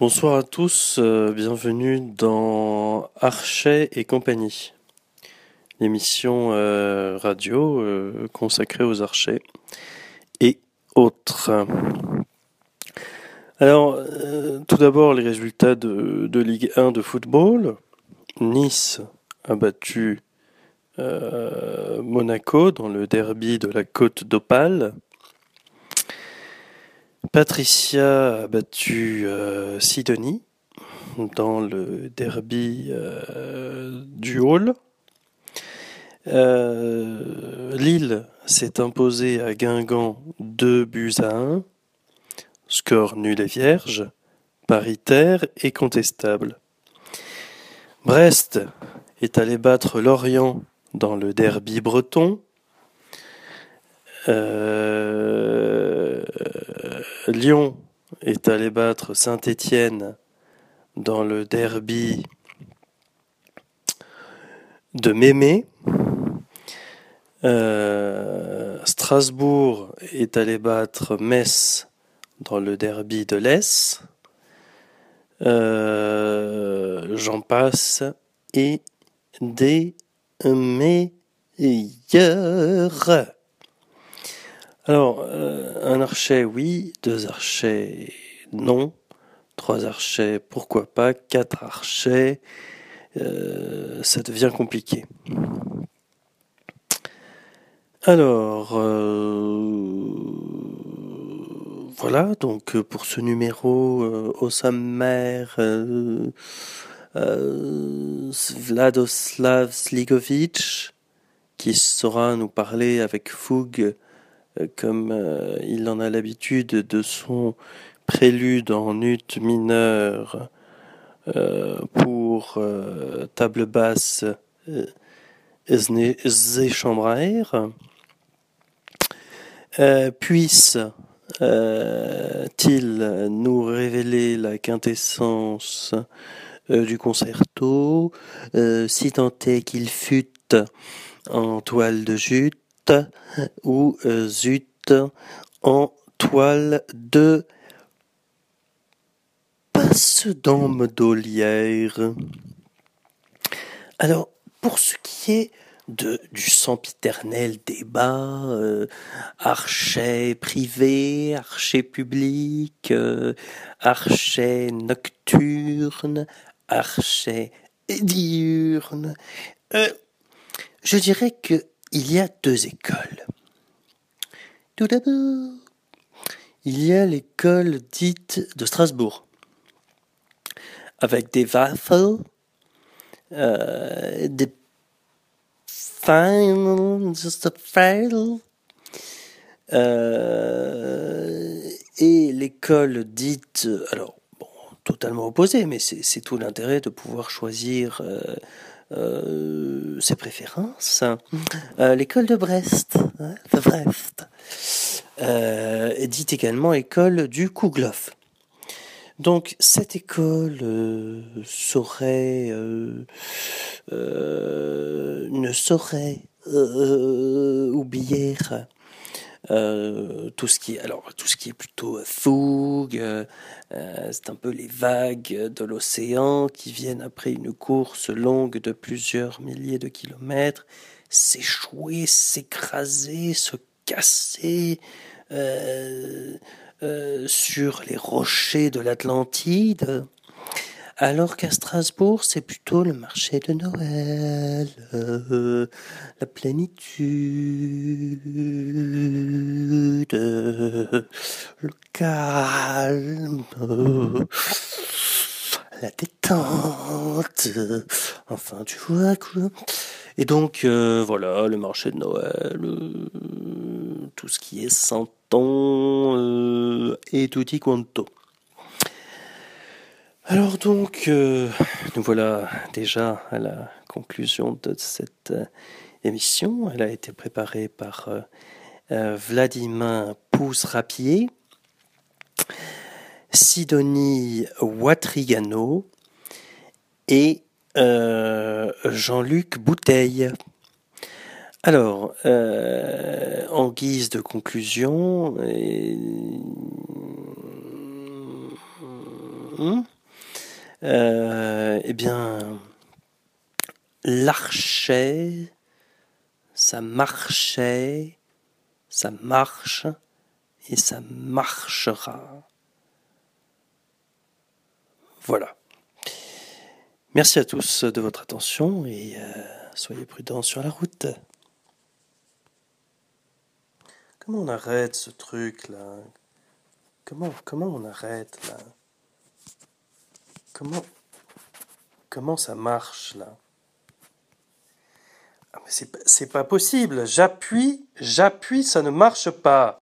Bonsoir à tous, euh, bienvenue dans Archet et compagnie, l'émission euh, radio euh, consacrée aux archers et autres. Alors, tout d'abord les résultats de, de, Ligue 1 de football. Nice a battu Monaco dans le derby de la côte d'Opale. Patricia a battu euh, Sidonie dans le derby euh, du Hall. Euh, Lille s'est imposé à Guingamp 2 buts à 1. Score nul et vierge, paritaire et contestable. Brest est allé battre Lorient dans le derby breton. Lyon est allé battre Saint-Étienne dans le derby de Mémé. Euh, Strasbourg est allé battre Metz dans le derby de l'Est. Euh, j'en passe et des meilleurs. Alors, euh, un archet, oui. Deux archets, non. Trois archets, pourquoi pas. Quatre archets, euh, ça devient compliqué. Alors, euh, voilà, donc pour ce numéro au sommaire, Vladoslav Sligovic, qui saura nous parler avec fougue euh, comme euh, il en a l'habitude de son prélude en ut mineur euh, pour table basse Zéchambraer, puisse-t-il nous révéler la quintessence du concerto, si tant est qu'il fût en toile de jute, ou euh, zut en toile de passe d'homme d'olière. Alors, pour ce qui est de, du sempiternel débat, euh, archet privé, archet public, euh, archet nocturne, archet diurne, je dirais que il y a deux écoles. Tout d'abord, il y a l'école dite de Strasbourg, avec des waffles, euh, des final, just euh, et l'école dite, alors, totalement opposée, mais c'est tout l'intérêt de pouvoir choisir euh, euh, ses préférences. Euh, l'école de Brest, hein, de Brest, euh, également école du Kouglof. Donc cette école saurait, ne saurait oublier euh, tout ce qui est alors tout ce qui est plutôt fougue, euh, c'est un peu les vagues de l'océan qui viennent après une course longue de plusieurs milliers de kilomètres, s'échouer, s'écraser, se casser euh, sur les rochers de l'Atlantide. Alors qu'à Strasbourg, c'est plutôt le marché de Noël, la plénitude, le calme, la détente. Enfin, tu vois quoi. Et donc, euh, voilà, le marché de Noël, euh, tout ce qui est santon euh, et tutti quanto. Alors donc, euh, nous voilà déjà à la conclusion de cette euh, émission. Elle a été préparée par euh, Vladimir Pousse-Rapier, Sidonie Watrigano et Jean-Luc Bouteille. Alors, en guise de conclusion, Hmm. Euh, eh bien, l'archait, ça marchait, ça marche et ça marchera. Voilà. Merci à tous de votre attention et euh, soyez prudents sur la route. Comment on arrête ce truc là Comment, comment on arrête là? Comment, ça marche là? Ah, c'est pas possible. J'appuie, j'appuie, ça ne marche pas.